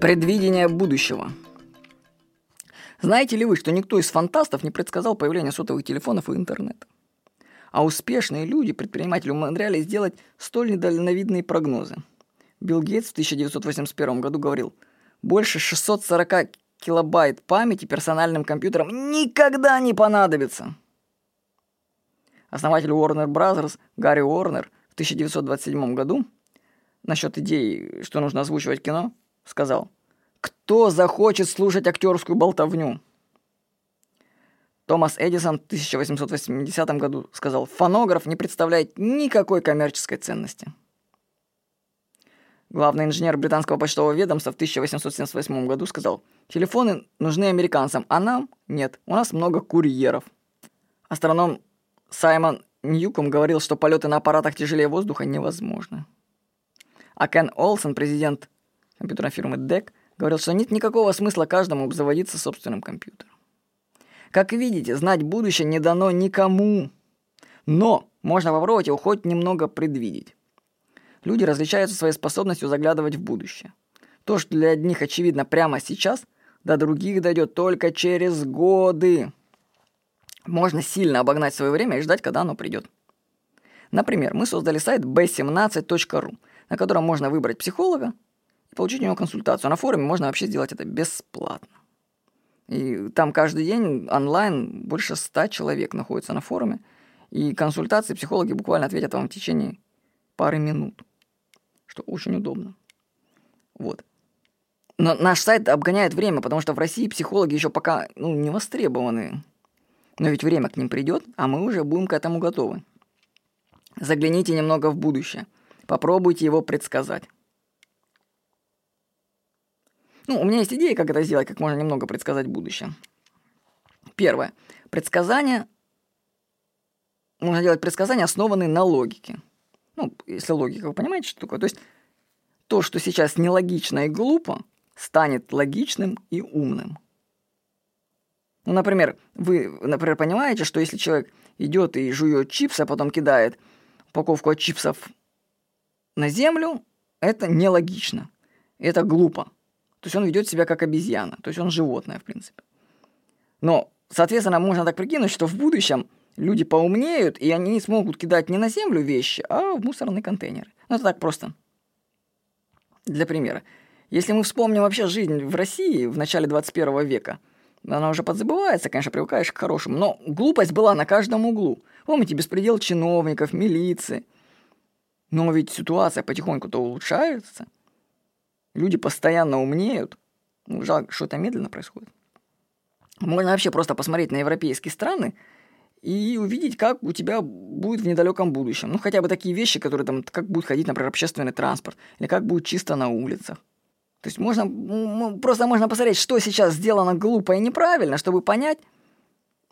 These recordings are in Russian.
Предвидение будущего. Знаете ли вы, что никто из фантастов не предсказал появление сотовых телефонов и интернета? А успешные люди, предприниматели, умудрялись сделать столь недальновидные прогнозы. Билл Гейтс в 1981 году говорил, больше 640 килобайт памяти персональным компьютерам никогда не понадобится. Основатель Warner Bros. Гарри Уорнер в 1927 году насчет идеи, что нужно озвучивать кино, сказал, «Кто захочет слушать актерскую болтовню?» Томас Эдисон в 1880 году сказал, «Фонограф не представляет никакой коммерческой ценности». Главный инженер британского почтового ведомства в 1878 году сказал, «Телефоны нужны американцам, а нам нет, у нас много курьеров». Астроном Саймон Ньюком говорил, что полеты на аппаратах тяжелее воздуха невозможны. А Кен Олсен, президент компьютерной фирмы DEC, говорил, что нет никакого смысла каждому обзаводиться собственным компьютером. Как видите, знать будущее не дано никому. Но можно попробовать его хоть немного предвидеть. Люди различаются своей способностью заглядывать в будущее. То, что для одних очевидно прямо сейчас, до других дойдет только через годы. Можно сильно обогнать свое время и ждать, когда оно придет. Например, мы создали сайт b17.ru, на котором можно выбрать психолога и получить у него консультацию. На форуме можно вообще сделать это бесплатно. И там каждый день онлайн больше ста человек находится на форуме. И консультации психологи буквально ответят вам в течение пары минут, что очень удобно. Вот. Но наш сайт обгоняет время, потому что в России психологи еще пока ну, не востребованы. Но ведь время к ним придет, а мы уже будем к этому готовы. Загляните немного в будущее – Попробуйте его предсказать. Ну, у меня есть идея, как это сделать, как можно немного предсказать будущее. Первое. Предсказания. Можно делать предсказания, основанные на логике. Ну, если логика, вы понимаете, что такое? То есть то, что сейчас нелогично и глупо, станет логичным и умным. Ну, например, вы, например, понимаете, что если человек идет и жует чипсы, а потом кидает упаковку от чипсов на Землю, это нелогично. Это глупо. То есть он ведет себя как обезьяна. То есть он животное, в принципе. Но, соответственно, можно так прикинуть, что в будущем люди поумнеют, и они не смогут кидать не на землю вещи, а в мусорные контейнеры. Ну, это так просто. Для примера. Если мы вспомним вообще жизнь в России в начале 21 века, она уже подзабывается, конечно, привыкаешь к хорошему, но глупость была на каждом углу. Помните, беспредел чиновников, милиции – но ведь ситуация потихоньку-то улучшается. Люди постоянно умнеют. Ну, жалко, что это медленно происходит. Можно вообще просто посмотреть на европейские страны и увидеть, как у тебя будет в недалеком будущем. Ну, хотя бы такие вещи, которые там, как будет ходить, например, общественный транспорт, или как будет чисто на улицах. То есть можно, просто можно посмотреть, что сейчас сделано глупо и неправильно, чтобы понять,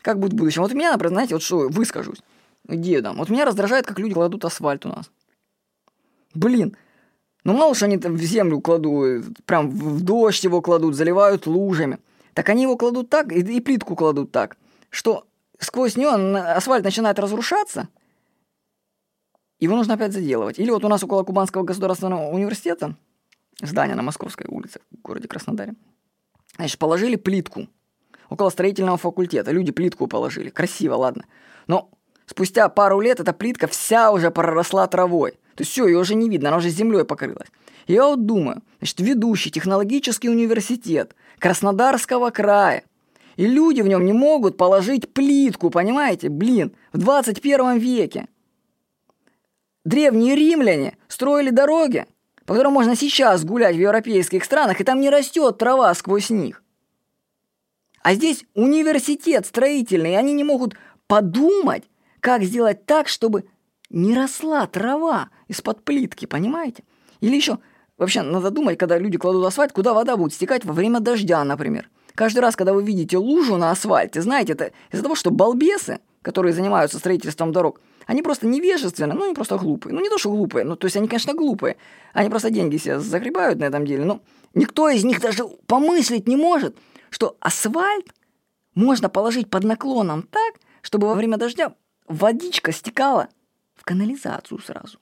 как будет в будущем. Вот меня, например, знаете, вот что, выскажусь дедом. Вот меня раздражает, как люди кладут асфальт у нас. Блин, ну мало что они там в землю кладут, прям в дождь его кладут, заливают лужами. Так они его кладут так, и, и плитку кладут так, что сквозь нее асфальт начинает разрушаться, его нужно опять заделывать. Или вот у нас около Кубанского государственного университета, здание на Московской улице в городе Краснодаре, значит, положили плитку. Около строительного факультета люди плитку положили. Красиво, ладно. Но спустя пару лет эта плитка вся уже проросла травой. То есть все, ее уже не видно, она уже землей покрылась. Я вот думаю, значит, ведущий технологический университет Краснодарского края, и люди в нем не могут положить плитку, понимаете? Блин, в 21 веке. Древние римляне строили дороги, по которым можно сейчас гулять в европейских странах, и там не растет трава сквозь них. А здесь университет строительный, и они не могут подумать, как сделать так, чтобы не росла трава из-под плитки, понимаете? Или еще, вообще, надо думать, когда люди кладут асфальт, куда вода будет стекать во время дождя, например. Каждый раз, когда вы видите лужу на асфальте, знаете, это из-за того, что балбесы, которые занимаются строительством дорог, они просто невежественны, ну, они просто глупые. Ну, не то, что глупые, ну, то есть они, конечно, глупые. Они просто деньги себе загребают на этом деле, но никто из них даже помыслить не может, что асфальт можно положить под наклоном так, чтобы во время дождя водичка стекала в канализацию сразу,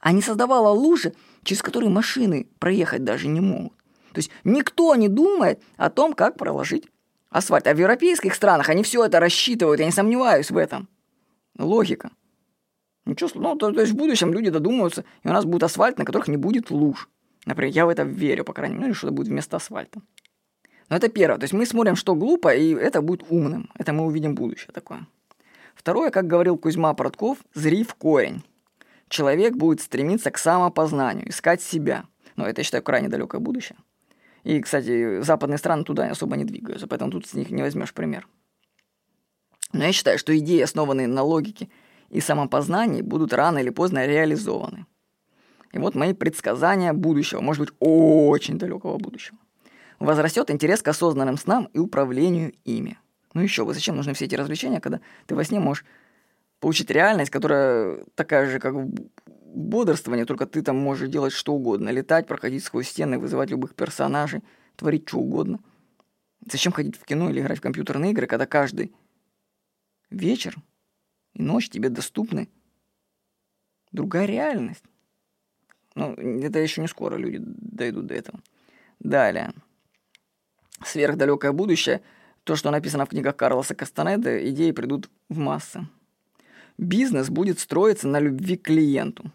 а не создавала лужи, через которые машины проехать даже не могут. То есть никто не думает о том, как проложить асфальт. А в европейских странах они все это рассчитывают, я не сомневаюсь в этом. Логика. Ничего, ну, то, то есть в будущем люди додумаются, и у нас будет асфальт, на которых не будет луж. Например, я в это верю, по крайней мере, ну, что-то будет вместо асфальта. Но это первое. То есть мы смотрим, что глупо, и это будет умным. Это мы увидим будущее такое. Второе, как говорил Кузьма Поротков, зри в корень. Человек будет стремиться к самопознанию, искать себя. Но это, я считаю, крайне далекое будущее. И, кстати, западные страны туда особо не двигаются, поэтому тут с них не возьмешь пример. Но я считаю, что идеи, основанные на логике и самопознании, будут рано или поздно реализованы. И вот мои предсказания будущего, может быть, очень далекого будущего. Возрастет интерес к осознанным снам и управлению ими. Ну еще бы, зачем нужны все эти развлечения, когда ты во сне можешь получить реальность, которая такая же, как бодрствование, только ты там можешь делать что угодно. Летать, проходить сквозь стены, вызывать любых персонажей, творить что угодно. Зачем ходить в кино или играть в компьютерные игры, когда каждый вечер и ночь тебе доступны другая реальность? Ну, это еще не скоро люди дойдут до этого. Далее. Сверхдалекое будущее. То, что написано в книгах Карлоса Кастанеда, идеи придут в массы. Бизнес будет строиться на любви к клиенту.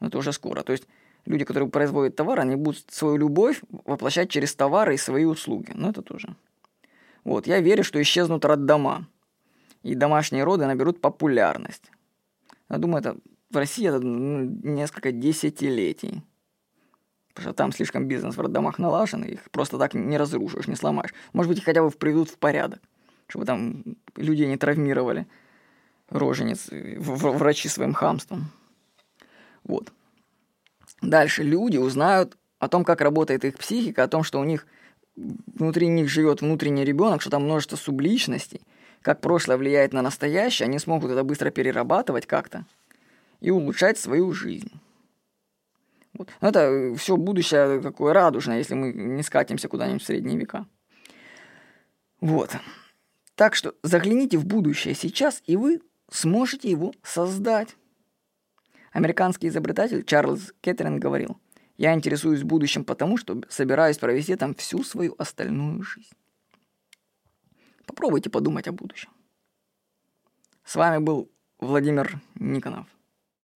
Это уже скоро. То есть люди, которые производят товар, они будут свою любовь воплощать через товары и свои услуги. Ну, это тоже. Вот, я верю, что исчезнут роддома. И домашние роды наберут популярность. Я думаю, это в России это ну, несколько десятилетий. Потому что там слишком бизнес в роддомах налажен, их просто так не разрушишь, не сломаешь. Может быть, их хотя бы приведут в порядок, чтобы там людей не травмировали рожениц, врачи своим хамством. Вот. Дальше люди узнают о том, как работает их психика, о том, что у них внутри них живет внутренний ребенок, что там множество субличностей, как прошлое влияет на настоящее, они смогут это быстро перерабатывать как-то и улучшать свою жизнь. Вот. Но это все будущее такое радужное, если мы не скатимся куда-нибудь в средние века. Вот. Так что загляните в будущее сейчас, и вы сможете его создать. Американский изобретатель Чарльз Кеттерин говорил, «Я интересуюсь будущим потому, что собираюсь провести там всю свою остальную жизнь». Попробуйте подумать о будущем. С вами был Владимир Никонов.